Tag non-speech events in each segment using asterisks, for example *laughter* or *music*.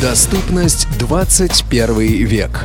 Доступность 21 век.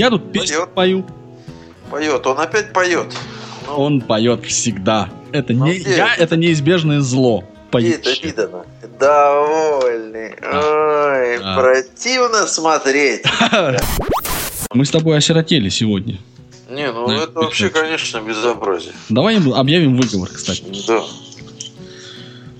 Я тут песню Поет. пою. Поет, он опять поет. Ну, Он поет всегда. Это Ну, не я, это? неизбежное зло. где это видано? Довольный. Ой, Да. противно смотреть. *laughs* Мы с тобой осиротели сегодня. Не, ну это вообще, конечно, безобразие. Давай им объявим выговор, кстати. Да.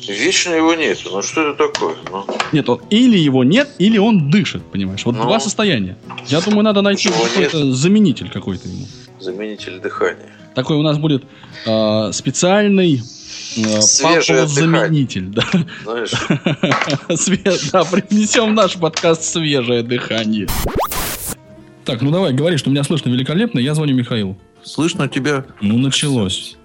Вечно его нету. Ну что это такое? Ну, Нет, вот или его нет, или он дышит, понимаешь? Вот Ну. два состояния. Я думаю, надо найти какой-то заменитель какой-то ему. заменитель дыхания. Такой у нас будет э, специальный Свежее заменитель. Да. Знаешь, *laughs* Све- да, принесем в наш подкаст свежее дыхание. Так, ну давай, говори, что меня слышно великолепно, я звоню Михаилу. слышно тебя? Ну, началось.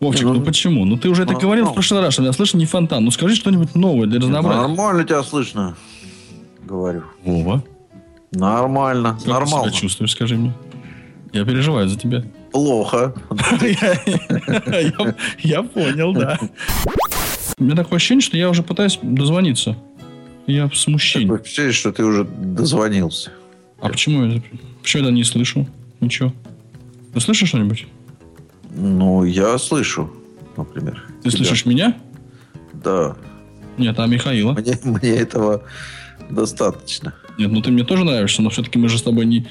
Вовчик, ну, Ну, почему? Ну, ты уже это говорил в прошлый раз, что меня слышно не фонтан. Ну, скажи что-нибудь новое для разнообразия. Нормально тебя слышно. Говорю. Вова, Нормально. как ты Нормально. себя чувствуешь, скажи мне? Я переживаю за тебя. Плохо. Я понял, да. У меня такое ощущение, что я уже пытаюсь дозвониться. Я в смущении. Такое впечатление, что ты уже дозвонился. А почему я, почему я не слышу? Ничего. Ты слышишь что-нибудь? Ну, я слышу, например. Ты тебя. слышишь меня? Да. Нет, а Михаила? Мне, мне этого достаточно. Нет, ну ты мне тоже нравишься, но все-таки мы же с тобой не...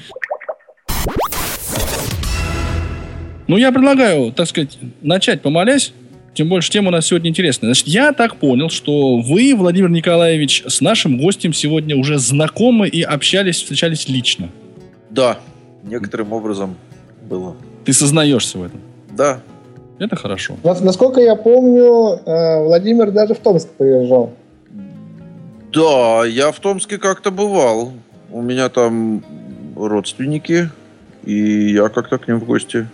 Ну, я предлагаю, так сказать, начать помолясь. Тем больше тема у нас сегодня интересная. Значит, я так понял, что вы, Владимир Николаевич, с нашим гостем сегодня уже знакомы и общались, встречались лично. Да. Некоторым образом было. Ты сознаешься в этом. Да. Это хорошо. Вот, насколько я помню, э, Владимир даже в Томск приезжал. Да, я в Томске как-то бывал. У меня там родственники, и я как-то к ним в гости.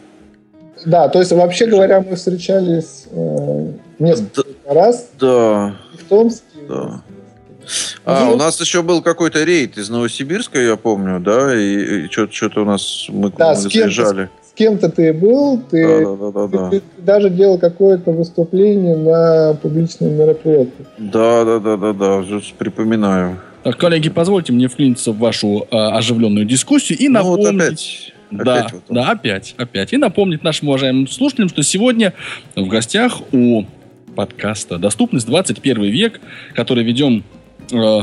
Да, то есть, вообще говоря, мы встречались э, несколько раз Да, и в Томске. и да. А, у нас еще был какой-то рейд из Новосибирска, я помню, да, и, что-то у нас мы, Да, мы с кем-то, заезжали. с кем-то ты был, ты, Да, да, да, да, ты- ты даже делал какое-то выступление на публичном мероприятии. да. Да, да, да, да, да, уже припоминаю. Так, коллеги, позвольте мне вклиниться в вашу э, оживленную дискуссию и Ну вот напомнить... опять. Да, Опять вот он. да, опять, опять. И напомнить нашим уважаемым слушателям, что сегодня в гостях у подкаста «Доступность 21 век», который ведем... э,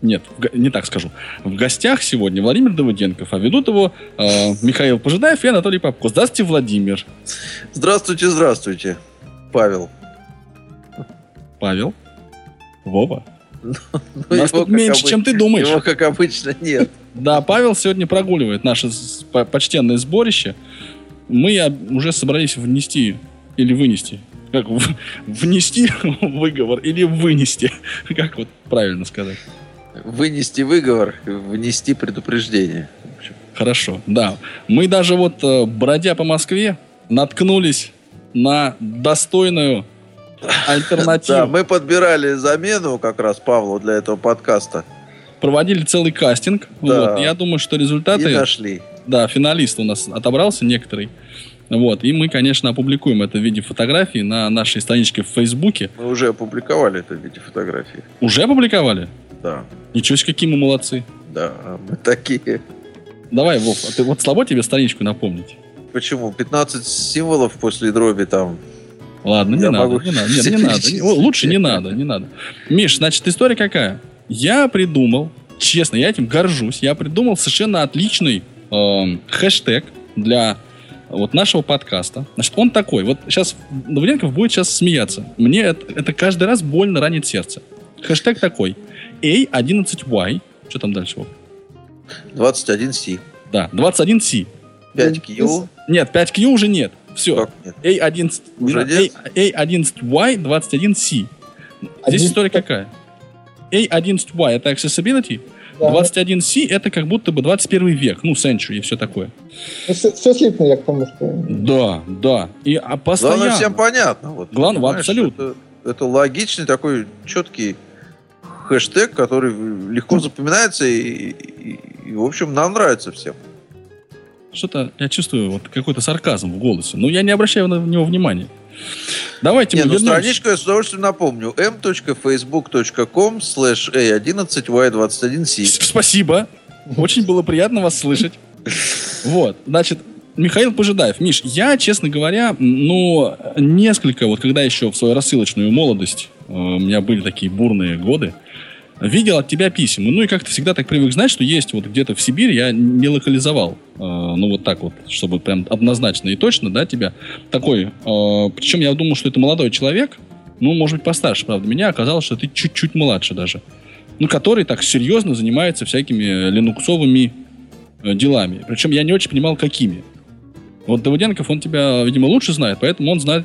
нет, не так скажу. В гостях сегодня Владимир Давыденков, а ведут его э, Михаил Пожидаев и Анатолий Попко. Здравствуйте, Владимир. Здравствуйте, здравствуйте, Павел. Павел. Вова. Ну, Нас его, тут меньше, обы- чем ты думаешь. Его, как обычно, нет. Да, Павел сегодня прогуливает наше почтенное сборище. Мы уже собрались внести или вынести. Как внести *laughs* выговор или вынести? *laughs* Как вот правильно сказать? Вынести выговор, внести предупреждение. Хорошо, да. Мы даже вот, э, бродя по Москве, наткнулись на достойную *laughs* альтернативу. Да, мы подбирали замену как раз Павлу для этого подкаста. Проводили целый кастинг. Да. Вот. Я думаю, что И результаты... нашли. Да, финалист у нас отобрался некоторый. Вот, и мы, конечно, опубликуем это в виде фотографий на нашей страничке в Фейсбуке. Мы уже опубликовали это в виде фотографии. Уже опубликовали? Да, Ничего себе, какие мы молодцы. да, мы такие. Давай, Вов, а ты вот слабо тебе страничку напомнить? Почему? 15 символов после дроби там. Ладно, не Я надо, могу не надо. Нет, не *laughs* надо. Лучше не надо, не надо. Миш, значит, история какая? Я придумал, честно, я этим горжусь, я придумал совершенно отличный эм, хэштег для вот нашего подкаста. Значит, он такой. Вот сейчас Давыденков будет сейчас смеяться. Мне это, это каждый раз больно ранит сердце. Хэштег такой. A11Y. Что там дальше? Вов? 21C. Да, 21C. 5Q. Нет, 5Q уже нет. Все. Нет? A11, Уже не, нет? A, A11Y 21C. Здесь история какая? A11Y это accessibility, Да. 21C это как будто бы 21 век, ну, century и все такое. все, слитно я к тому, что... Да, да. И а постоянно... Главное, всем понятно. Вот, Главное, абсолютно. Это, это логичный такой четкий хэштег, который легко запоминается и, и- и, в общем, нам нравится всем. Что-то я чувствую вот какой-то сарказм в голосе. Но я не обращаю на него внимания. Давайте Не, мы ну вернемся. страничку я с удовольствием напомню. m.facebook.com slash a11y21c. Спасибо. Очень было приятно вас слышать. Вот, значит, Михаил Пожидаев. Миш, я, честно говоря, ну, несколько, вот когда еще в свою рассылочную молодость, э, у меня были такие бурные годы, видел от тебя писем. Ну и как-то всегда так привык знать, что есть вот где-то в Сибири, я не локализовал. э, ну вот так вот, чтобы прям однозначно и точно, да, тебя. Такой, э, причем я думал, что это молодой человек, ну, может быть, постарше, правда, меня. Оказалось, что ты чуть-чуть младше даже. Ну, который так серьезно занимается всякими линуксовыми э, делами. Причем я не очень понимал, какими. Вот Давыденков, он тебя, видимо, лучше знает, поэтому он знает,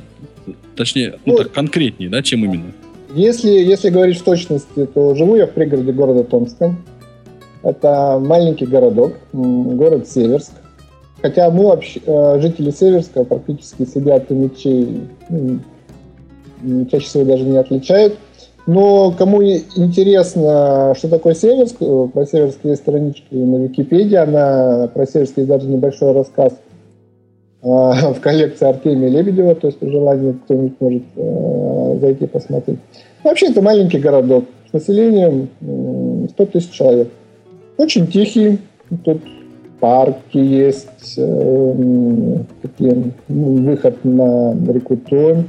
точнее, ну, Ну, так конкретнее, да, чем именно. Если, если говорить в точности, то живу я в пригороде города Томска. Это маленький городок, город Северск. Хотя мы вообще, э, жители Северска, практически себя от томичей м, м, чаще всего даже не отличают. Но кому интересно, что такое Северск, э, про Северск есть страничка на Википедии, она про Северск есть даже небольшой рассказ *laughs* в коллекции Артемия Лебедева, то есть при желании кто-нибудь может э, зайти посмотреть. Вообще это маленький городок с населением м, 100 тысяч человек. Очень тихий, тут парки есть, э, такие, выход на реку Томь.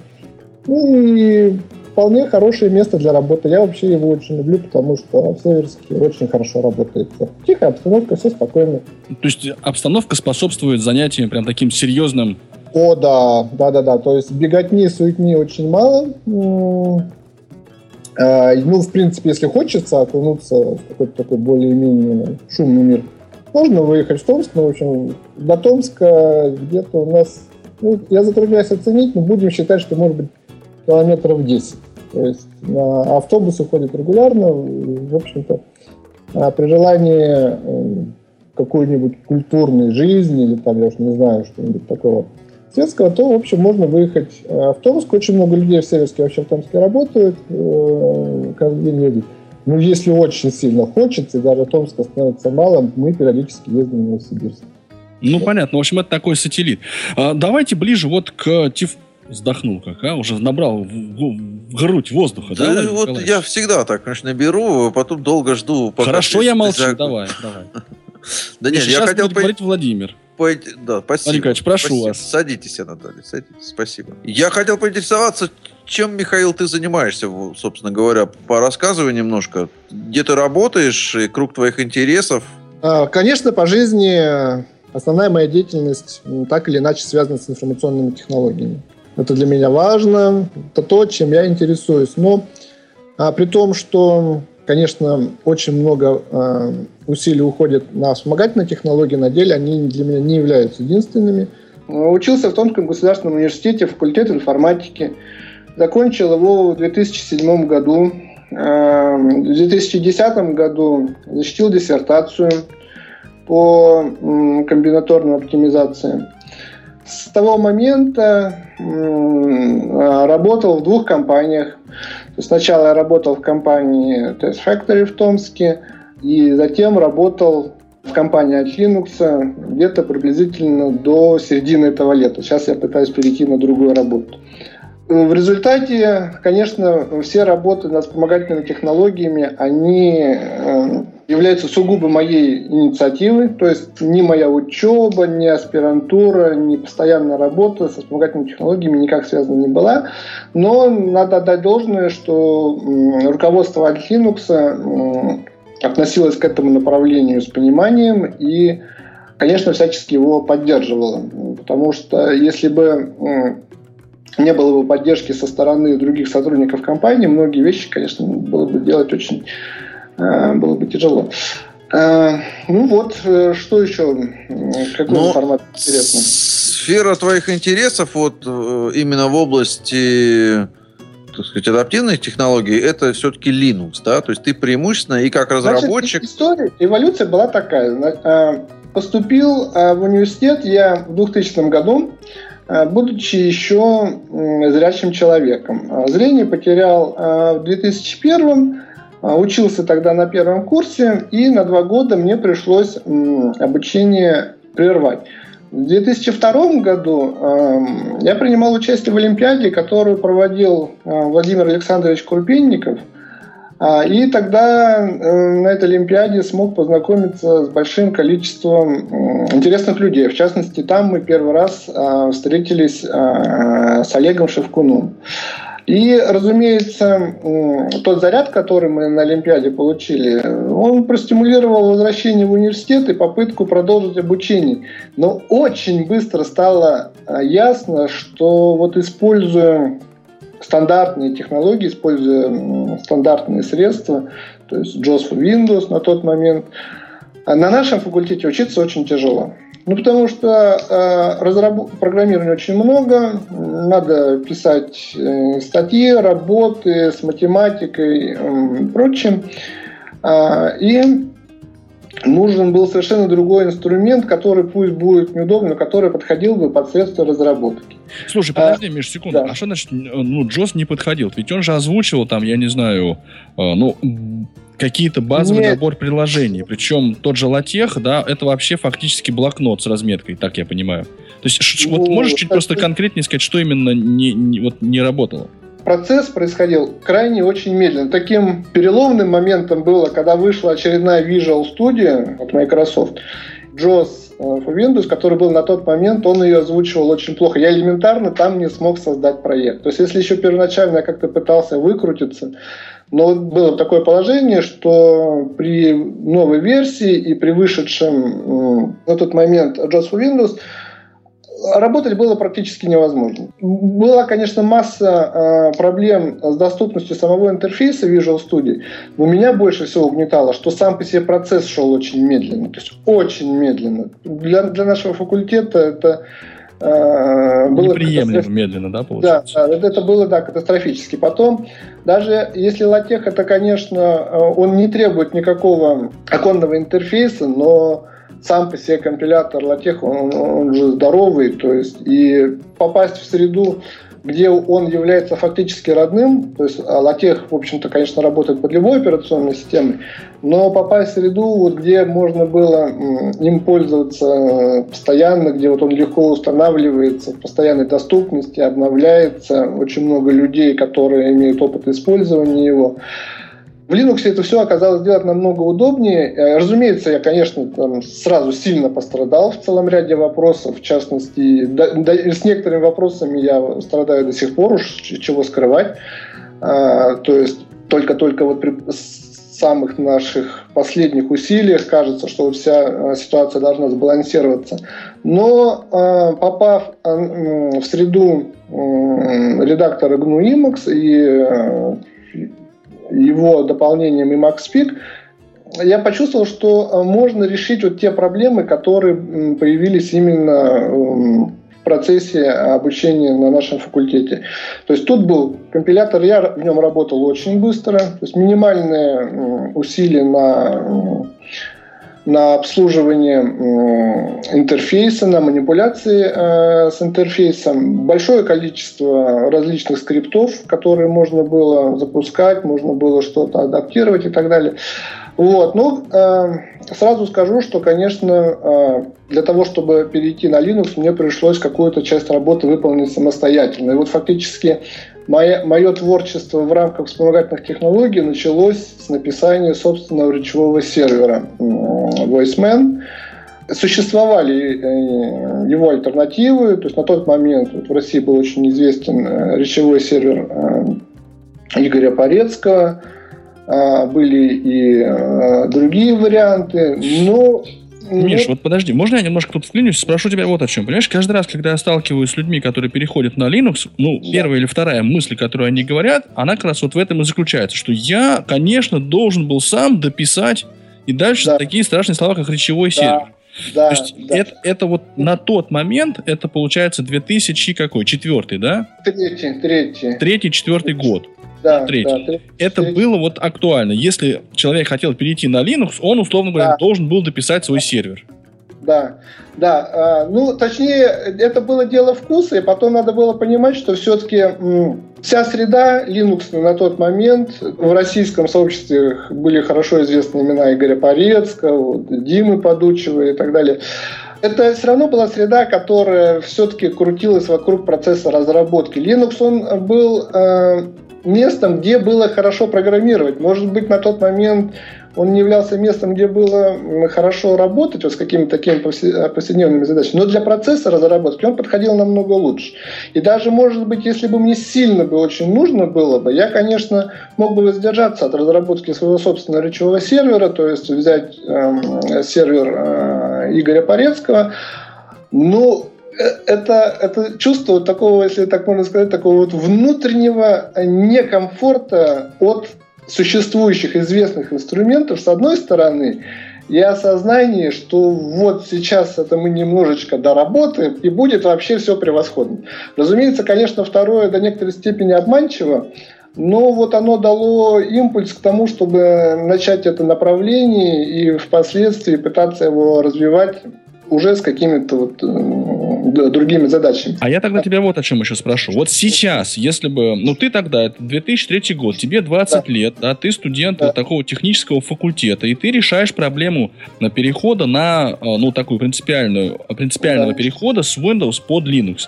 Ну и вполне хорошее место для работы. Я вообще его очень люблю, потому что в Северске очень хорошо работает. Тихая обстановка, все спокойно. То есть обстановка способствует занятиям прям таким серьезным. О, да, да, да, да. То есть беготни, суетни очень мало. А, Ну, в принципе, если хочется окунуться в какой-то такой более-менее шумный мир, можно выехать в Томск, но, в общем, до Томска где-то у нас, ну, я затрудняюсь оценить, но будем считать, что, может быть, километров 10. То есть на автобусы ходят регулярно, в общем-то, а при желании э, какой-нибудь культурной жизни или там, я уж не знаю, что-нибудь такого светского, то, в общем, можно выехать э, в Томск. Очень много людей в Северске вообще в Томске работают, э, каждый день ездят. Ну, если очень сильно хочется, даже Томска становится мало, мы периодически ездим в Новосибирск. Ну, понятно. В общем, это такой сателлит. А, давайте ближе вот к тиф... Вздохнул как, а? Уже набрал в, в- в грудь воздуха, да? Да, вот я всегда так, конечно, беру, а потом долго жду. пока Хорошо, я молчу. зак- Давай, давай. *laughs* Да нет, я хотел говорить Владимир. пойти... Да, спасибо. Николаевич, прошу вас. Садитесь, Анатолий, садитесь. Спасибо. Я хотел поинтересоваться, чем, Михаил, ты занимаешься, собственно говоря. Порассказывай немножко. Где ты работаешь, и круг твоих интересов. А, Конечно, по жизни основная моя деятельность так или иначе связана с информационными технологиями. Это для меня важно, это то, чем я интересуюсь. Но а, при том, что, конечно, очень много а, усилий уходит на вспомогательные технологии, на деле они для меня не являются единственными. Учился в Томском государственном университете, факультет информатики. Закончил его в 2007 году. А, В 2010 году защитил диссертацию по комбинаторной оптимизации. С того момента а, работал в двух компаниях. Сначала я работал в компании Test Factory в Томске, и затем работал в компании от Linux где-то приблизительно до середины этого лета. Сейчас я пытаюсь перейти на другую работу. В результате, конечно, все работы над вспомогательными технологиями, они э, являются сугубо моей инициативой, то есть ни моя учеба, ни аспирантура, ни постоянная работа со вспомогательными технологиями никак связана не была. Но надо отдать должное, что руководство от Linux относилось к этому направлению с пониманием и, конечно, всячески его поддерживало. Потому что если бы не было бы поддержки со стороны других сотрудников компании, многие вещи, конечно, было бы делать очень э, было бы тяжело. А, ну вот, э, что еще? Какой Ну, информация интересна? Сфера твоих интересов вот э, именно в области так сказать, адаптивных технологий, это все-таки Linux, да? То есть ты преимущественно и как разработчик... Значит, история, эволюция была такая. Поступил в университет я в 2000 году, будучи еще зрячим человеком. А, Зрение потерял а, в 2001 а, Учился тогда на первом курсе, и на два года мне пришлось обучение прервать. В 2002 году эм, я принимал участие в Олимпиаде, которую проводил э, Владимир Александрович Курпенников. А, И тогда э, на этой Олимпиаде смог познакомиться с большим количеством интересных людей. В частности, там мы первый раз э, встретились э, с Олегом Шевкуном. И, разумеется, тот заряд, который мы на Олимпиаде получили, он простимулировал возвращение в университет и попытку продолжить обучение. Но очень быстро стало а, ясно, что вот используя стандартные технологии, используя стандартные средства, то есть JOS Windows на тот момент, а на нашем факультете учиться очень тяжело. Ну, потому что э, разраб- программирования очень много, надо писать э, статьи, работы с математикой э, и прочим. А, и нужен был совершенно другой инструмент, который пусть будет неудобный, но который подходил бы под средства разработки. Слушай, подожди, Миш, секунду. да. А что значит, ну, Джос не подходил? Ведь он же озвучивал там, я не знаю, э, ну, какие-то базовый Нет. набор приложений. Причем тот же Латех, да, это вообще фактически блокнот с разметкой, так я понимаю. То есть, ш- вот Ну, можешь чуть просто конкретнее сказать, что именно не, не- вот не работало? Процесс происходил крайне очень медленно. Таким переломным моментом было, когда вышла очередная Visual Studio от Microsoft. JOS э, Windows, который был на тот момент, он ее озвучивал очень плохо. Я элементарно там не смог создать проект. То есть, если еще первоначально я как-то пытался выкрутиться, но было такое положение, что при новой версии и при вышедшем на тот момент JOS Windows работать было практически невозможно. Была, конечно, масса э, проблем с доступностью самого интерфейса Visual Studio, но меня больше всего угнетало, что сам по себе процесс шел очень медленно, то есть очень медленно. Для, для нашего факультета это э, было Неприемлемо катастроф- медленно, да, да, получается? да, это это было да, катастрофически. Потом, даже если латех, это, конечно, э, он не требует никакого оконного интерфейса, но сам по себе компилятор латех, он, он же здоровый, то есть и попасть в среду, где он является фактически родным, то есть а латех, в общем-то, конечно, работает под любой операционной системой, но попасть в среду, вот, где можно было им пользоваться э, постоянно, где вот он легко устанавливается, в постоянной доступности, обновляется, очень много людей, которые имеют опыт использования его. В Linux это все оказалось делать намного удобнее. Э, Разумеется, я, конечно, там сразу сильно пострадал в целом ряде вопросов. В частности, да- да- с некоторыми вопросами я страдаю до сих пор, уж чего скрывать. А, то есть только-только вот при самых наших последних усилиях кажется, что вся э, ситуация должна сбалансироваться. Но э, попав э, в среду м, редактора GNU Emacs и э, его дополнением Emacs Peak, я почувствовал, что э, можно решить вот те проблемы, которые появились именно м, в процессе обучения на нашем факультете. То есть тут был компилятор, я в нем работал очень быстро, то есть минимальные усилия на на обслуживание интерфейса, на манипуляции э, с интерфейсом. Большое количество различных скриптов, которые можно было запускать, можно было что-то адаптировать и так далее. Вот. Ну, э, сразу скажу, что, конечно, э, для того, чтобы перейти на Linux, мне пришлось какую-то часть работы выполнить самостоятельно. И вот фактически мое, мое творчество в рамках вспомогательных технологий началось с написания собственного речевого сервера VoiceMan. Существовали э, его альтернативы, то есть на тот момент вот в России был очень известен э, речевой сервер э, Игоря Порецкого, а, были и другие варианты, но Миш, вот подожди, можно я немножко тут вклинюсь? Спрошу тебя вот о чем. Понимаешь, каждый раз, когда я сталкиваюсь с людьми, которые переходят на Linux, ну, Да. первая или вторая мысль, которую они говорят, она как раз вот в этом и заключается, что я, конечно, должен был сам дописать и дальше Да. такие страшные слова, как речевой сервер. Да, То есть да. это, это вот на тот момент, это получается 2000 какой? Четвертый, да? Третий, третий. Третий, четвертый год. Да, третий. да, третий, Это третий. было вот актуально. Если человек хотел перейти на Linux, он, условно говоря, Да. должен был дописать свой сервер. Да, да. а, ну, точнее, это было дело вкуса, и потом надо было понимать, что все-таки вся среда Linux на тот момент в российском сообществе были хорошо известны имена Игоря Порецкого, Димы Подучева и так далее. Это все равно была среда, которая все-таки крутилась вокруг процесса разработки. Linux, он был э, местом, где было хорошо программировать. Может быть, на тот момент он не являлся местом, где было хорошо работать вот с какими-то такими повсе- повседневными задачами. Но для процесса разработки он подходил намного лучше. И даже, может быть, если бы мне сильно бы очень нужно было бы, я, конечно, мог бы воздержаться от разработки своего собственного речевого сервера, то есть взять эм, сервер э, Игоря Порецкого. Э, это, это чувство такого, если так можно сказать, такого вот внутреннего некомфорта от существующих известных инструментов, с одной стороны, и осознание, что вот сейчас это мы немножечко доработаем, и будет вообще все превосходно. Разумеется, конечно, второе до некоторой степени обманчиво, но вот оно дало импульс к тому, чтобы начать это направление и впоследствии пытаться его развивать уже с какими-то вот э, другими задачами. А я тогда тебя вот о чем еще спрошу. Вот сейчас, если бы, ну ты тогда, это 2003 год, тебе 20 лет, да, ты студент Да. вот такого технического факультета, и ты решаешь проблему на перехода на, э, ну, такую принципиальную, принципиального Да. перехода с Windows под Linux.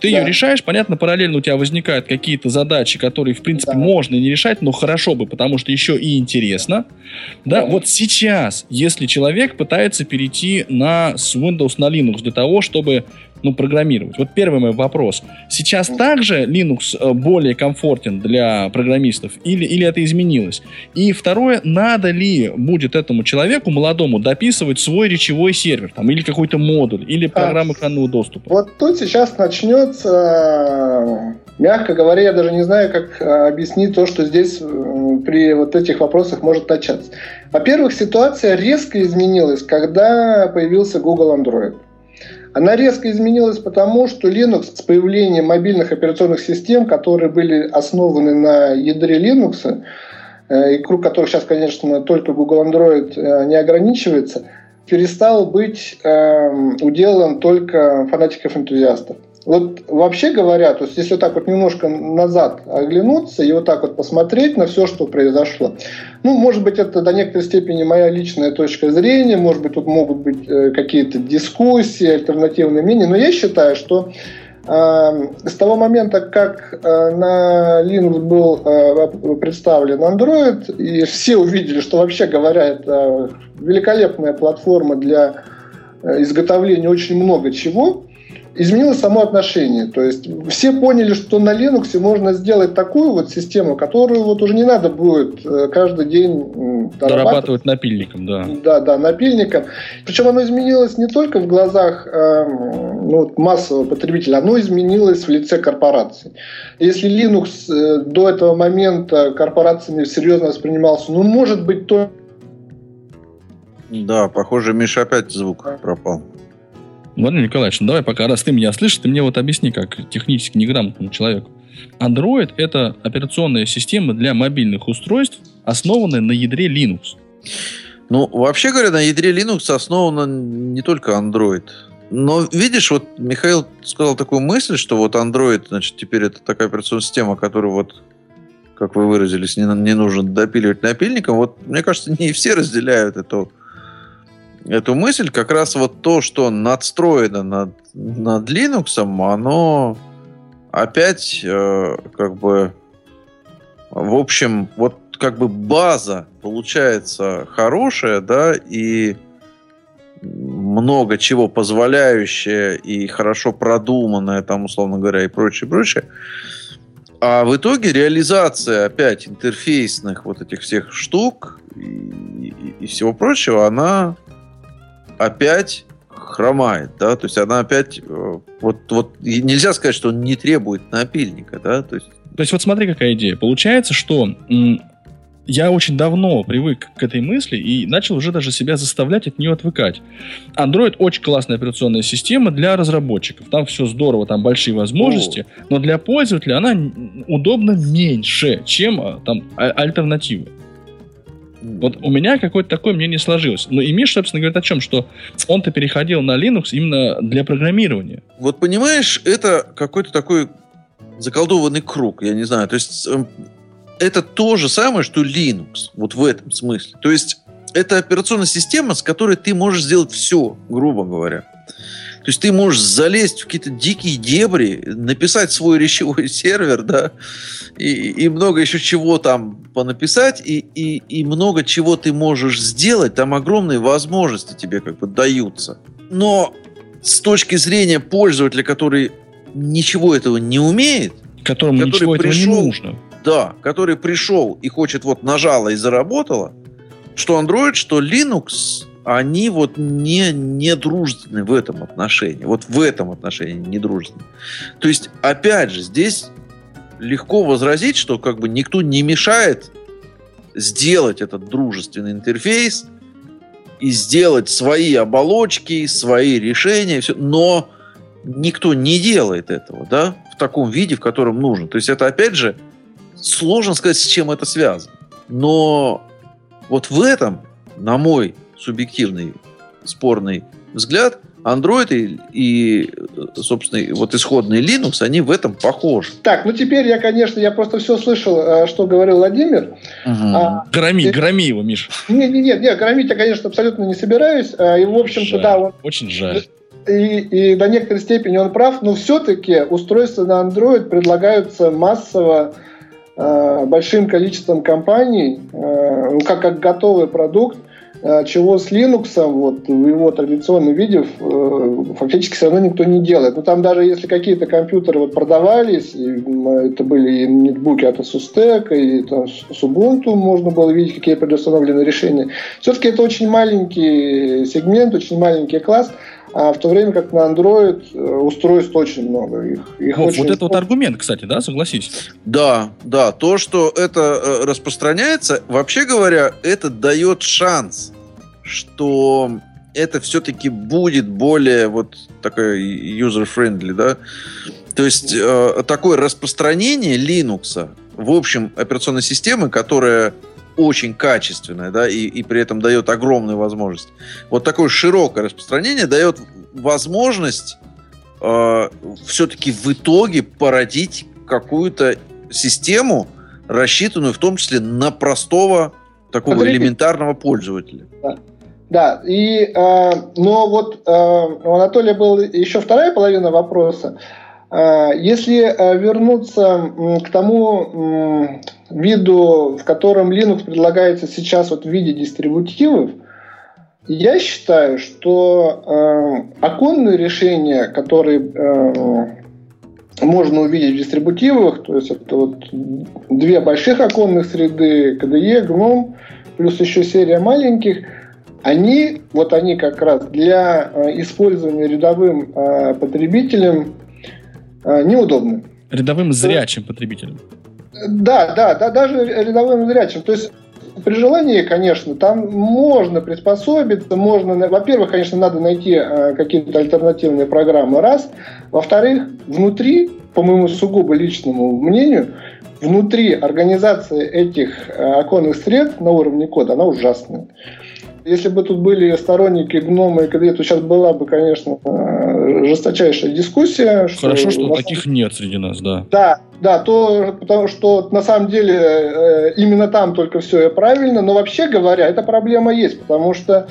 Ты Да. ее решаешь, понятно, параллельно у тебя возникают какие-то задачи, которые, в принципе, Да. можно не решать, но хорошо бы, потому что еще и интересно. Да, Да. вот сейчас, если человек пытается перейти на с Windows на Linux для того, чтобы ну, программировать. Вот первый мой вопрос. Сейчас также Linux э, более комфортен для программистов или, или это изменилось? И второе, надо ли будет этому человеку, молодому, дописывать свой речевой сервер, там, или какой-то модуль, или программу экранного доступа? Вот тут сейчас начнется, э, мягко говоря, я даже не знаю, как э, объяснить то, что здесь при вот этих вопросах может начаться. Во-первых, ситуация резко изменилась, когда появился Google Android. Она резко изменилась потому, что Linux с появлением мобильных операционных систем, которые были основаны на ядре Linux, э, и круг которых сейчас, конечно, только Google Android э, не ограничивается, перестал быть э, уделом только фанатиков-энтузиастов. Вот вообще говоря, то есть если вот так вот немножко назад оглянуться и вот так вот посмотреть на все, что произошло, ну, может быть, это до некоторой степени моя личная точка зрения, может быть, тут могут быть э, какие-то дискуссии, альтернативные мнения, но я считаю, что э, с того момента, как э, на Linux был э, представлен Android, и все увидели, что вообще говоря, это великолепная платформа для изготовления очень много чего, изменилось само отношение. То есть все поняли, что на Linux можно сделать такую вот систему, которую вот уже не надо будет э, каждый день дорабатывать. Дорабатывать напильником, да. Да, да, напильником. Причем оно изменилось не только в глазах э, ну, массового потребителя, оно изменилось в лице корпораций. Если Linux э, до этого момента корпорациями серьезно воспринимался, ну, может быть, то Да, похоже, Миша опять звук пропал. Владимир Николаевич, ну давай пока, раз ты меня слышишь, ты мне вот объясни, как технически неграмотному человеку. Android — это операционная система для мобильных устройств, основанная на ядре Linux. Ну, вообще говоря, на ядре Linux основано не только Android. Но видишь, вот Михаил сказал такую мысль, что вот Android, значит, теперь это такая операционная система, которую вот, как вы выразились, не, не нужно допиливать напильником. Вот, мне кажется, не все разделяют эту, эту мысль. Как раз вот то, что надстроено над, над Linux, оно опять э, как бы в общем, вот как бы база получается хорошая, да, и много чего позволяющее и хорошо продуманное, там, условно говоря, и прочее, прочее. А в итоге реализация опять интерфейсных вот этих всех штук и, и- и всего прочего, она опять хромает, да, то есть она опять э, вот, вот нельзя сказать, что он не требует напильника, да, то есть То есть вот смотри, какая идея. Получается, что я очень давно привык к этой мысли и начал уже даже себя заставлять от нее отвыкать. Android очень классная операционная система для разработчиков. Там все здорово, там большие возможности, О. но для пользователя она удобна меньше, чем а, там а- альтернативы. Вот у меня какое-то такое мнение сложилось. Но и Миш, собственно, говорит о чем? Что он-то переходил на Linux именно для программирования. Вот понимаешь, это какой-то такой заколдованный круг, я не знаю. То есть эм, это то же самое, что Linux, вот в этом смысле. То есть это операционная система, с которой ты можешь сделать все, грубо говоря. То есть ты можешь залезть в какие-то дикие дебри, написать свой речевой *laughs* сервер, да, и, и много еще чего там понаписать, и, и, и много чего ты можешь сделать. Там огромные возможности тебе как бы даются. Но с точки зрения пользователя, который ничего этого не умеет, которому который ничего пришел, этого не нужно. Да, который пришел и хочет вот нажала и заработала, что Android, что Linux, они вот не, не дружественны в этом отношении. Вот в этом отношении не дружественны. То есть, опять же, здесь легко возразить, что как бы никто не мешает сделать этот дружественный интерфейс и сделать свои оболочки, свои решения, все, но никто не делает этого, да, в таком виде, в котором нужно. То есть это, опять же, сложно сказать, с чем это связано. Но вот в этом, на мой субъективный спорный взгляд, Android и, и, собственно, вот исходный Linux, они в этом похожи. Так, ну теперь я, конечно, я просто все слышал, э, что говорил Владимир. Угу. А, громи, и... громи его, Миш. Нет, нет, нет, нет, громить я, конечно, абсолютно не собираюсь. А, и, в общем-то, да, он... Очень жаль. И, и до некоторой степени он прав, но все-таки устройства на Android предлагаются массово э, большим количеством компаний, э, ну, как, как готовый продукт. А, чего с Linux вот, в его традиционном виде э, фактически все равно никто не делает. Но ну, там даже если какие-то компьютеры вот продавались, это были и нетбуки от Asus и там, с Ubuntu можно было видеть, какие предустановлены решения, все-таки это очень маленький сегмент, очень маленький класс, а в то время как на Android э, устройств очень много. Их, их вот, очень вот это вот аргумент, кстати, да, согласись? Да, да. То, что это э, распространяется, вообще говоря, это дает шанс, что это все-таки будет более вот такое user-friendly, да. То есть э, такое распространение Linux в общем операционной системы, которая очень качественная, да, и, и при этом дает огромную возможность. Вот такое широкое распространение дает возможность э, все-таки в итоге породить какую-то систему, рассчитанную в том числе на простого такого Смотрите. элементарного пользователя. Да. Да, и, э, но вот э, у Анатолия была еще вторая половина вопроса. Э, если э, вернуться к тому виду, в котором Linux предлагается сейчас вот в виде дистрибутивов, я считаю, что э, оконные решения, которые можно увидеть в дистрибутивах, то есть это вот две больших оконных среды, KDE, GNOME, плюс еще серия маленьких, они, вот они как раз для использования рядовым э, потребителем неудобны. Рядовым зрячим потребителем. Да, да, да, даже рядовым зрячим. То есть при желании, конечно, там можно приспособиться, можно, во-первых, конечно, надо найти э, какие-то альтернативные программы, раз. Во-вторых, внутри, по моему сугубо личному мнению, внутри организации этих э, оконных сред на уровне кода, она ужасная. Если бы тут были сторонники гнома и КДЕ, то сейчас была бы, конечно, э, жесточайшая дискуссия. Что Хорошо, что нас... таких нет среди нас, да. Да, да, то, потому что на самом деле э, именно там только все правильно, но вообще говоря, эта проблема есть, потому что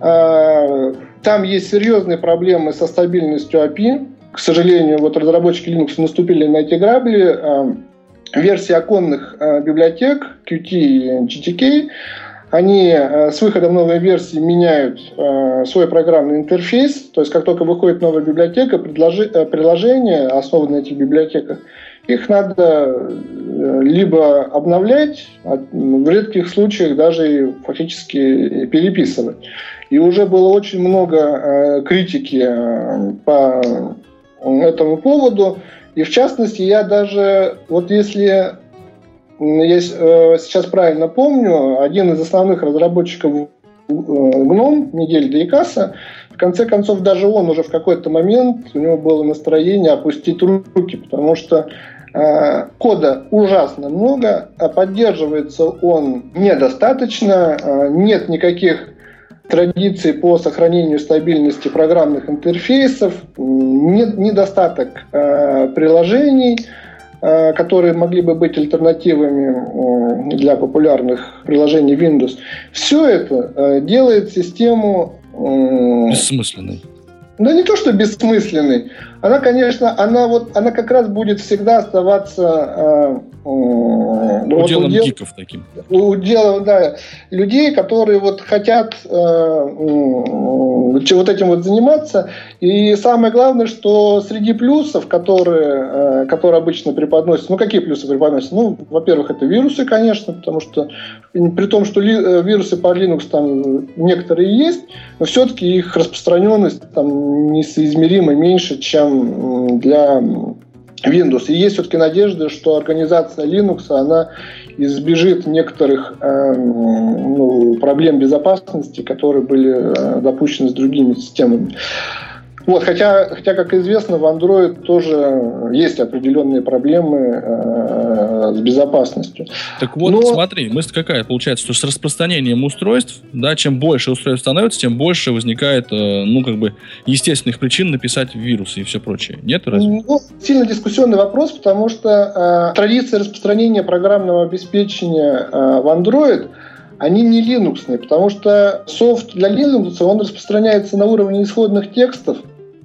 э, там есть серьезные проблемы со стабильностью API. К сожалению, вот разработчики Linux наступили на эти грабли. Э, версии оконных э, библиотек Qt и GTK они э, с выходом новой версии меняют э, свой программный интерфейс. То есть, как только выходит новая библиотека, э, приложения, основанные на этих библиотеках, их надо либо обновлять, а в редких случаях даже фактически переписывать. И уже было очень много критики по этому поводу. И в частности, я даже, вот если если э, сейчас правильно помню, один из основных разработчиков э, гном, недель Дейкаса, в конце концов, даже он уже в какой-то момент, у него было настроение опустить руки, потому что э, кода ужасно много, а поддерживается он недостаточно, нет никаких традиций по сохранению стабильности программных интерфейсов, нет недостаток приложений, которые могли бы быть альтернативами для популярных приложений Windows. Все это э, делает систему... Бессмысленной. Да не то, что бессмысленной. Она, конечно, она вот, она как раз будет всегда оставаться э, уделом вот удел, гиков таким. Уделом, да, людей, которые вот хотят э, вот этим вот заниматься. И самое главное, что среди плюсов, которые, э, которые обычно преподносят, ну какие плюсы преподносят? Ну, во-первых, это вирусы, конечно, потому что при том, что ли, э, вирусы по Linux там некоторые есть, но все-таки их распространенность там несоизмеримо меньше, чем для Windows. И есть все-таки надежда, что организация Linux, она избежит некоторых э, ну, проблем безопасности, которые были э, допущены с другими системами. Вот, хотя, хотя, как известно, в Android тоже есть определенные проблемы э, с безопасностью. Так вот, Но... смотри, мысль какая получается, что с распространением устройств, да, чем больше устройств становится, тем больше возникает, э, ну, как бы, естественных причин написать вирусы и все прочее. Нет разве? Ну, сильно дискуссионный вопрос, потому что э, традиция распространения программного обеспечения э, в Android они не линуксные, потому что софт для Linux, он распространяется на уровне исходных текстов,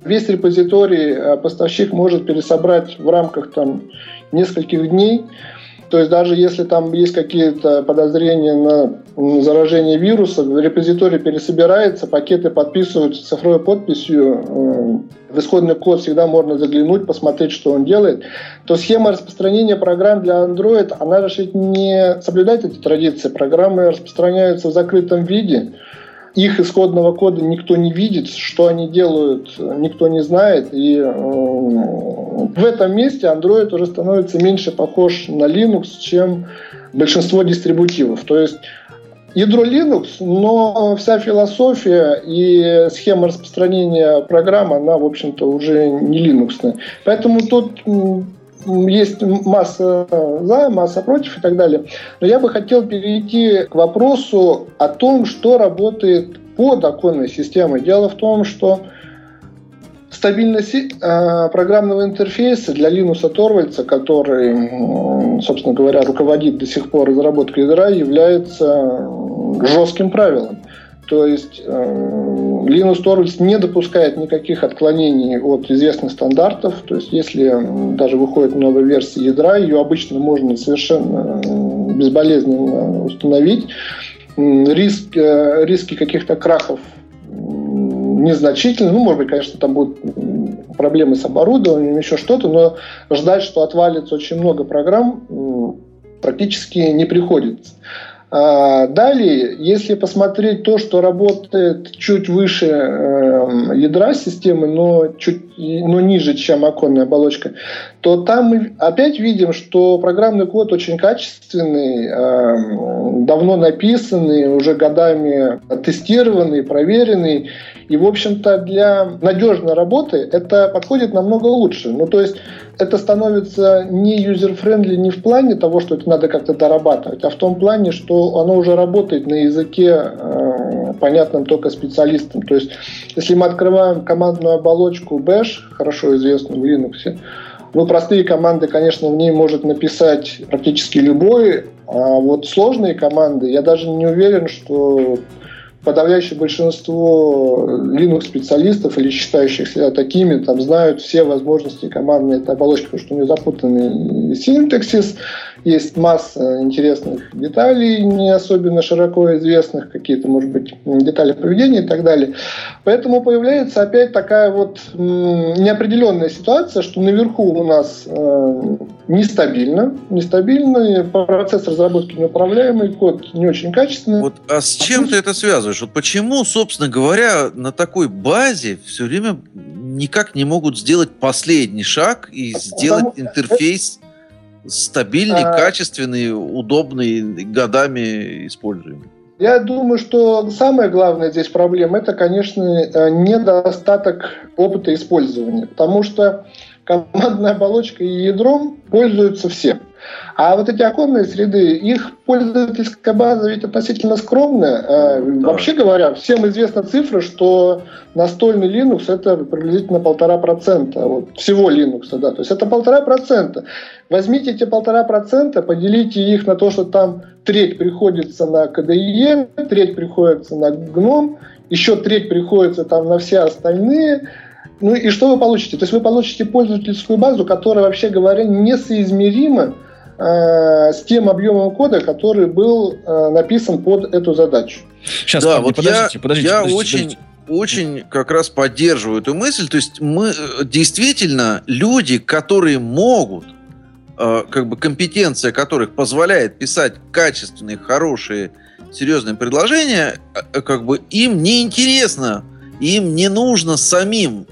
Весь репозиторий э, поставщик может пересобрать в рамках там, нескольких дней. То есть даже если там есть какие-то подозрения на заражение вирусом, репозиторий пересобирается, пакеты подписываются цифровой подписью, э, в исходный код всегда можно заглянуть, посмотреть, что он делает, то схема распространения программ для Android, она же не соблюдает эти традиции. Программы распространяются в закрытом виде, их исходного кода никто не видит, что они делают, никто не знает. И э, в этом месте Android уже становится меньше похож на Linux, чем большинство дистрибутивов. То есть ядро Linux, но вся философия и схема распространения программ, она, в общем-то, уже не Linux. Поэтому тут есть масса за, масса против и так далее. Но я бы хотел перейти к вопросу о том, что работает под оконной системой. Дело в том, что стабильность э, программного интерфейса для Линуса Торвальца, который, собственно говоря, руководит до сих пор разработкой ядра, является жестким правилом. То есть э, Linux Torvalds не допускает никаких отклонений от известных стандартов. То есть если даже выходит новая версия ядра, ее обычно можно совершенно безболезненно установить. Риск, э, риски каких-то крахов незначительны. Ну, может быть, конечно, там будут проблемы с оборудованием, еще что-то, но ждать, что отвалится очень много программ, практически не приходится. А, далее, если посмотреть то, что работает чуть выше э, ядра системы, но чуть но ниже, чем оконная оболочка, то там мы опять видим, что программный код очень качественный, э, давно написанный, уже годами тестированный, проверенный. И, в общем-то, для надежной работы это подходит намного лучше. Ну, то есть это становится не user-friendly не в плане того, что это надо как-то дорабатывать, а в том плане, что оно уже работает на языке, э, понятном только специалистам. То есть, если мы открываем командную оболочку Bash, хорошо известную в Linux, ну, простые команды, конечно, в ней может написать практически любой, а вот сложные команды, я даже не уверен, что подавляющее большинство Linux-специалистов или считающих себя такими, там знают все возможности командной этой оболочки, потому что у нее запутанный синтаксис, есть масса интересных деталей, не особенно широко известных, какие-то, может быть, детали поведения и так далее. Поэтому появляется опять такая вот неопределенная ситуация, что наверху у нас э, нестабильно, нестабильный процесс разработки неуправляемый, код не очень качественный. Вот, а с чем ты это связываешь? Вот почему, собственно говоря, на такой базе все время никак не могут сделать последний шаг и сделать Потому... интерфейс стабильный, А. качественный, удобный, годами используемый. Я думаю, что самая главная здесь проблема это, конечно, э, недостаток опыта использования, потому что командной оболочкой и ядром пользуются все. А вот эти оконные среды, их пользовательская база ведь относительно скромная. Э, Вообще говоря, всем известна цифра, что настольный Linux это приблизительно полтора процента вот, всего Linux, да, то есть это полтора процента. Возьмите эти полтора процента, поделите их на то, что там треть приходится на KDE, треть приходится на GNOME, еще треть приходится там на все остальные. Ну и что вы получите? То есть вы получите пользовательскую базу, которая, вообще говоря, несоизмерима э, с тем объемом кода, который был э, написан под эту задачу. Сейчас, да, подождите, вот подождите, я, подождите, я подождите, очень, подождите. очень как раз поддерживаю эту мысль. То есть мы э, действительно люди, которые могут, э, как бы компетенция которых позволяет писать качественные, хорошие, серьезные предложения, как бы им не интересно, им не нужно самим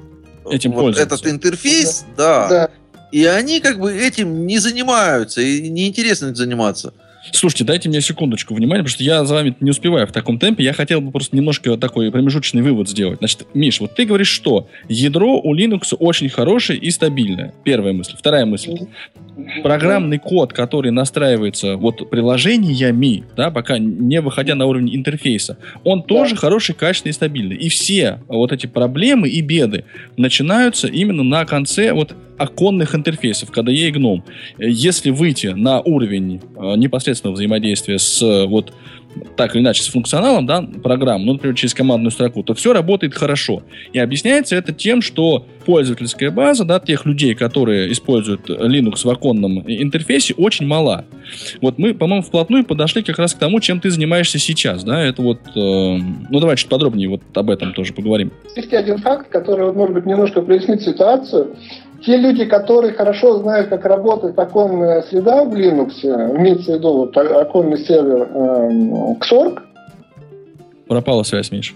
Этим вот пользоваться. этот интерфейс, да. Да. И они как бы этим не занимаются, и неинтересно этим заниматься. Слушайте, дайте мне секундочку внимания, потому что я за вами не успеваю в таком темпе. Я хотел бы просто немножко такой промежуточный вывод сделать. Значит, Миш, вот ты говоришь, что ядро у Linux очень хорошее и стабильное. Первая мысль. Вторая мысль. Программный код, который настраивается вот приложениями, да, пока не выходя на уровень интерфейса, он тоже хороший, качественный и стабильный. И все вот эти проблемы и беды начинаются именно на конце вот оконных интерфейсов, и GNOME. Э, Если выйти на уровень э, непосредственного взаимодействия с э, вот так или иначе с функционалом да, программ, ну, например, через командную строку, то все работает хорошо. И объясняется это тем, что пользовательская база да, тех людей, которые используют Linux в оконном интерфейсе, очень мала. Вот мы, по-моему, вплотную подошли как раз к тому, чем ты занимаешься сейчас. Да? Это вот, э, ну давай чуть подробнее вот об этом тоже поговорим. Есть один факт, который, может быть, немножко прояснит ситуацию. Те люди, которые хорошо знают, как работает оконная среда в Linux, имеется в виду вот, оконный сервер эм, Xorg, Пропала связь, Миш.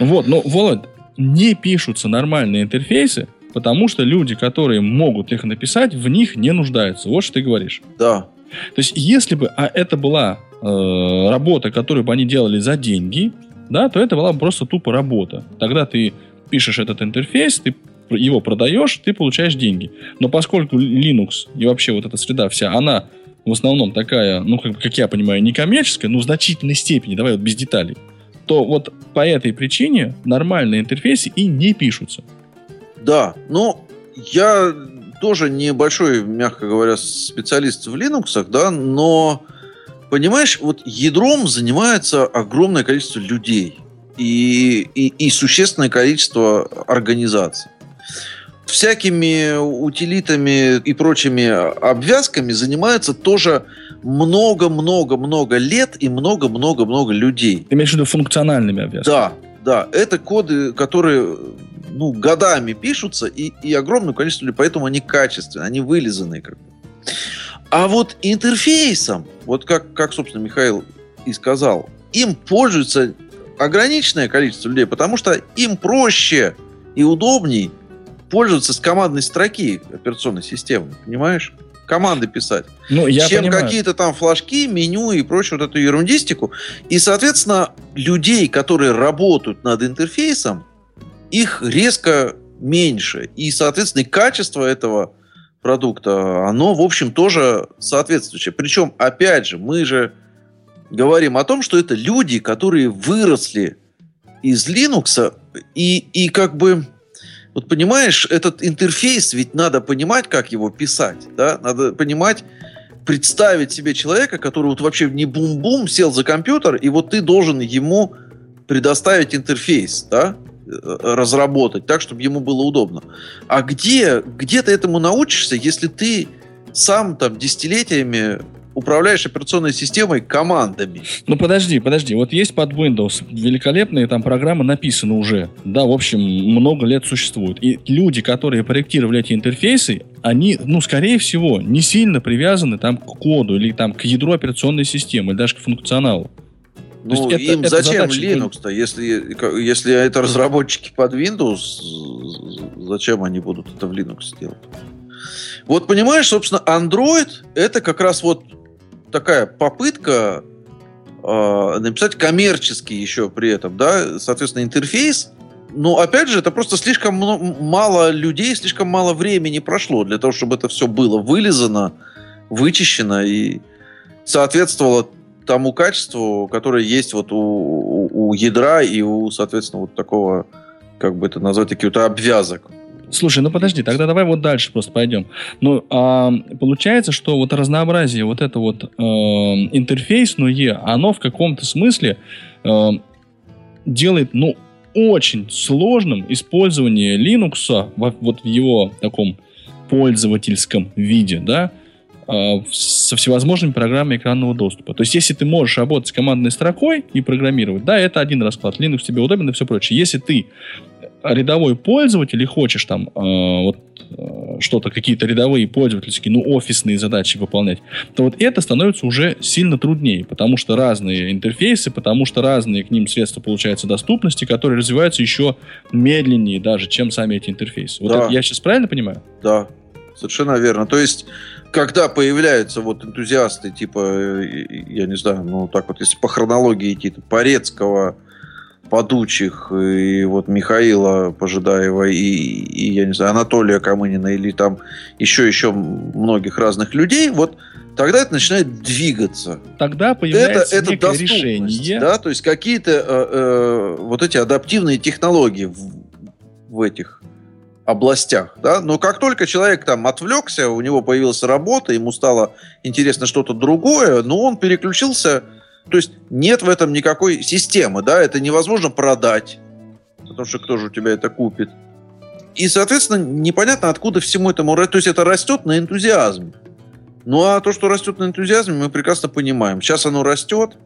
Вот, ну, Володь, не пишутся нормальные интерфейсы, потому что люди, которые могут их написать, в них не нуждаются. Вот что ты говоришь. Да. То есть, если бы а это была э, работа, которую бы они делали за деньги, да, то это была бы просто тупо работа. Тогда ты пишешь этот интерфейс, ты его продаешь, ты получаешь деньги. Но поскольку Linux и вообще вот эта среда вся, она в основном такая, ну, как, как я понимаю, некоммерческая, но в значительной степени, давай вот без деталей, то вот по этой причине нормальные интерфейсы и не пишутся. Да, ну, я тоже небольшой, мягко говоря, специалист в Linux, да, но, понимаешь, вот ядром занимается огромное количество людей и, и, и существенное количество организаций. Всякими утилитами и прочими обвязками занимаются тоже много-много-много лет и много-много-много людей. Ты имеешь в виду функциональными обвязками? Да, да, это коды, которые ну, годами пишутся, и, и огромное количество людей, поэтому они качественные, они вылизанные. Как бы. А вот интерфейсом, вот как, как, собственно, Михаил и сказал, им пользуется ограниченное количество людей, потому что им проще и удобней пользоваться с командной строки операционной системы, понимаешь? Команды писать Ну, я чем понимаю. какие-то там флажки, меню и прочую вот эту ерундистику. И, соответственно, людей, которые работают над интерфейсом, их резко меньше. И, соответственно, и качество этого продукта, оно, в общем, тоже соответствующее. Причем, опять же, мы же говорим о том, что это люди, которые выросли из Linux, и, и как бы вот понимаешь, этот интерфейс ведь надо понимать, как его писать, да? Надо понимать, представить себе человека, который вот вообще не бум-бум сел за компьютер, и вот ты должен ему предоставить интерфейс, да? Э, разработать так, чтобы ему было удобно. А где, где ты этому научишься, если ты сам там десятилетиями управляешь операционной системой командами? Ну подожди, подожди. Вот есть под Windows великолепные там программы написаны уже. Да, в общем, много лет существуют. И люди, которые проектировали эти интерфейсы, они, ну, скорее всего, не сильно привязаны там к коду или там к ядру операционной системы, или даже к функционалу. Ну, это- им это зачем задача- Linux-то? Если, если это разработчики под Windows, зачем они будут это в Linux делать? Вот понимаешь, собственно, Android это как раз вот такая попытка э, написать коммерческий еще при этом, да, соответственно, интерфейс. Но опять же, это просто слишком мало людей, слишком мало времени прошло для того, чтобы это все было вылизано, вычищено и соответствовало тому качеству, которое есть вот у, у, у ядра и у, соответственно, вот такого, как бы это назвать, каких-то обвязок. Слушай, ну подожди, тогда давай вот дальше просто пойдем. Ну, а, получается, что вот разнообразие, вот это вот э, интерфейсное, оно в каком-то смысле э, делает, ну, очень сложным использование Linux вот в его таком пользовательском виде, да, со всевозможными программами экранного доступа. То есть, если ты можешь работать с командной строкой и программировать, да, это один расклад. Linux тебе удобен и все прочее. Если ты рядовой пользователь и хочешь там э, вот э, что-то, какие-то рядовые пользовательские, ну, офисные задачи выполнять, то вот это становится уже сильно труднее, потому что разные интерфейсы, потому что разные к ним средства, получается, доступности, которые развиваются еще медленнее даже, чем сами эти интерфейсы. Вот да. это я сейчас правильно понимаю? Да, совершенно верно. То есть когда появляются вот энтузиасты, типа, э, я не знаю, ну так вот, если по хронологии идти, Порецкого, Подучих и вот Михаила Пожидаева и, и, я не знаю, Анатолия Камынина или там еще, еще многих разных людей, вот тогда это начинает двигаться. Тогда появляется это, это решение. Да, то есть какие-то э, э, вот эти адаптивные технологии в, в этих областях, да, но как только человек там отвлекся, у него появилась работа, ему стало интересно что-то другое, но он переключился то есть нет в этом никакой системы, да, это невозможно продать, потому что кто же у тебя это купит. И, соответственно, непонятно, откуда всему этому... То есть это растет на энтузиазме. Ну, а то, что растет на энтузиазме, мы прекрасно понимаем. Сейчас оно растет,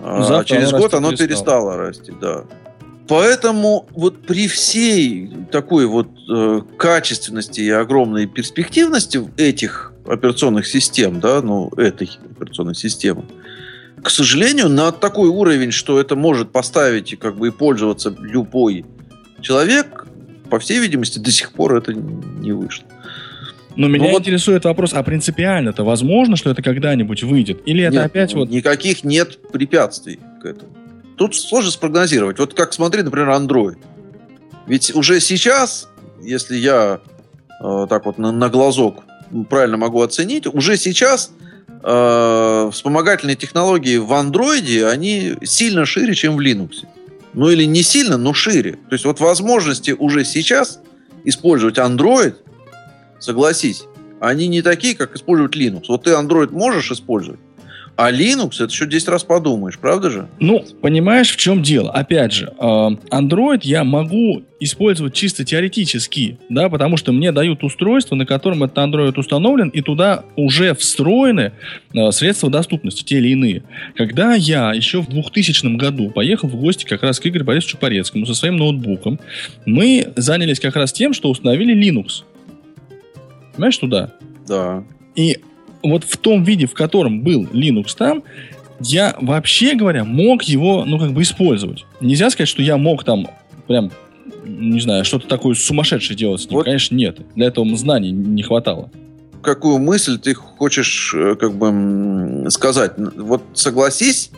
а Завтра а через оно год оно перестало. перестало расти, да. Поэтому вот при всей такой вот э, качественности и огромной перспективности этих операционных систем, да, ну, этой операционной системы, к сожалению, на такой уровень, что это может поставить и как бы и пользоваться любой человек, по всей видимости, до сих пор это не вышло. Но меня ну, интересует вопрос, а принципиально-то возможно, что это когда-нибудь выйдет? Или это нет, опять вот... Никаких нет препятствий к этому. Тут сложно спрогнозировать. Вот как смотри, например, Android. Ведь уже сейчас, если я э, так вот на, на глазок правильно могу оценить, уже сейчас э, вспомогательные технологии в андроиде, они сильно шире, чем в Linux. Ну или не сильно, но шире. То есть вот возможности уже сейчас использовать Android, согласись, они не такие, как использовать Linux. Вот ты Android можешь использовать, а Linux, это еще 10 раз подумаешь, правда же? Ну, понимаешь, в чем дело? Опять же, э, Android я могу использовать чисто теоретически, да, потому что мне дают устройство, на котором этот Android установлен, и туда уже встроены э, средства доступности, те или иные. Когда я еще в 2000 году поехал в гости как раз к Игорю Борисовичу Порецкому со своим ноутбуком, мы занялись как раз тем, что установили Linux. Понимаешь, туда? Да. И вот в том виде, в котором был Linux там, я вообще говоря мог его, ну, как бы использовать. Нельзя сказать, что я мог там прям, не знаю, что-то такое сумасшедшее делать с ним. Вот. Конечно, нет. Для этого знаний не хватало. Какую мысль ты хочешь, э, как бы, сказать? Вот согласись,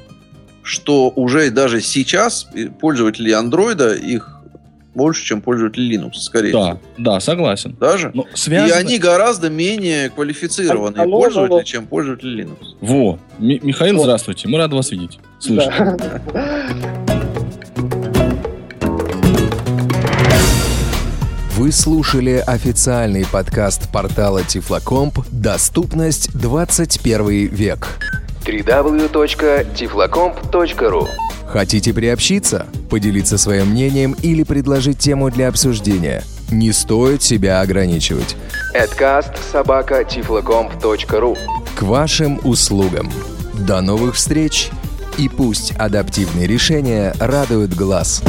что уже даже сейчас пользователи андроида их больше, чем пользователи Linux, скорее да, всего. Да, согласен. Даже? Но связано... И они гораздо менее квалифицированные алло, пользователи, алло. чем пользователи Linux. Во, М- Михаил, вот. здравствуйте, мы рады вас видеть. Слышно. Да. Вы слушали официальный подкаст портала Тифлокомп «Доступность 21 век» www.tiflocomp.ru Хотите приобщиться, поделиться своим мнением или предложить тему для обсуждения? Не стоит себя ограничивать. Adcast собака К вашим услугам. До новых встреч! И пусть адаптивные решения радуют глаз.